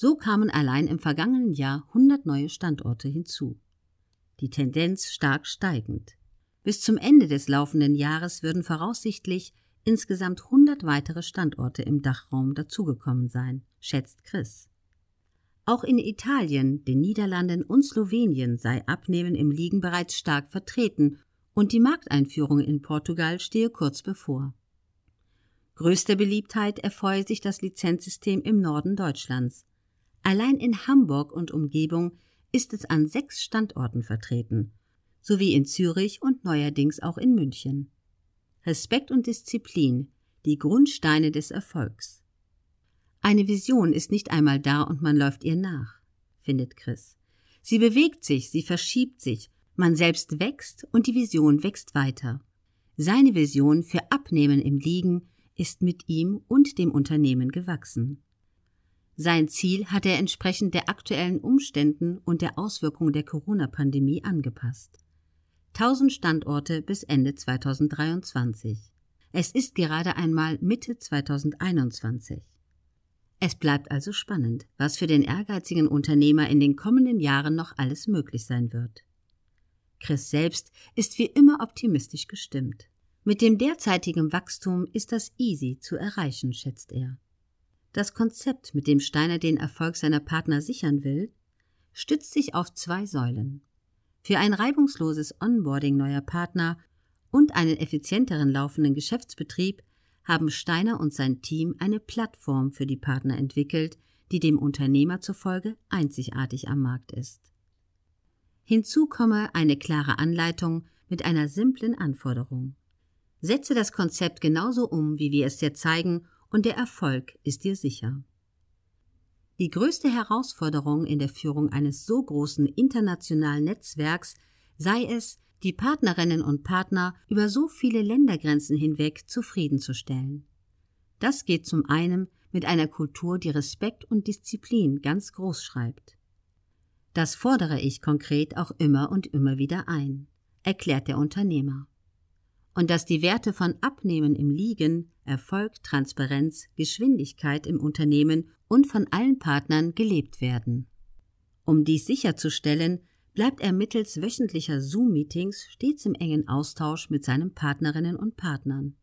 So kamen allein im vergangenen Jahr 100 neue Standorte hinzu. Die Tendenz stark steigend. Bis zum Ende des laufenden Jahres würden voraussichtlich insgesamt 100 weitere Standorte im Dachraum dazugekommen sein, schätzt Chris. Auch in Italien, den Niederlanden und Slowenien sei Abnehmen im Liegen bereits stark vertreten und die Markteinführung in Portugal stehe kurz bevor. Größter Beliebtheit erfreue sich das Lizenzsystem im Norden Deutschlands. Allein in Hamburg und Umgebung ist es an sechs Standorten vertreten, sowie in Zürich und neuerdings auch in München. Respekt und Disziplin, die Grundsteine des Erfolgs. Eine Vision ist nicht einmal da und man läuft ihr nach, findet Chris. Sie bewegt sich, sie verschiebt sich, man selbst wächst und die Vision wächst weiter. Seine Vision für Abnehmen im Liegen ist mit ihm und dem Unternehmen gewachsen. Sein Ziel hat er entsprechend der aktuellen Umständen und der Auswirkungen der Corona-Pandemie angepasst. 1000 Standorte bis Ende 2023. Es ist gerade einmal Mitte 2021. Es bleibt also spannend, was für den ehrgeizigen Unternehmer in den kommenden Jahren noch alles möglich sein wird. Chris selbst ist wie immer optimistisch gestimmt. Mit dem derzeitigen Wachstum ist das easy zu erreichen, schätzt er. Das Konzept, mit dem Steiner den Erfolg seiner Partner sichern will, stützt sich auf zwei Säulen. Für ein reibungsloses Onboarding neuer Partner und einen effizienteren laufenden Geschäftsbetrieb haben Steiner und sein Team eine Plattform für die Partner entwickelt, die dem Unternehmer zufolge einzigartig am Markt ist. Hinzu komme eine klare Anleitung mit einer simplen Anforderung. Setze das Konzept genauso um, wie wir es dir zeigen, und der Erfolg ist dir sicher. Die größte Herausforderung in der Führung eines so großen internationalen Netzwerks sei es, die Partnerinnen und Partner über so viele Ländergrenzen hinweg zufriedenzustellen. Das geht zum einen mit einer Kultur, die Respekt und Disziplin ganz groß schreibt. Das fordere ich konkret auch immer und immer wieder ein, erklärt der Unternehmer. Und dass die Werte von Abnehmen im Liegen, Erfolg, Transparenz, Geschwindigkeit im Unternehmen und von allen Partnern gelebt werden. Um dies sicherzustellen, bleibt er mittels wöchentlicher Zoom-Meetings stets im engen Austausch mit seinen Partnerinnen und Partnern.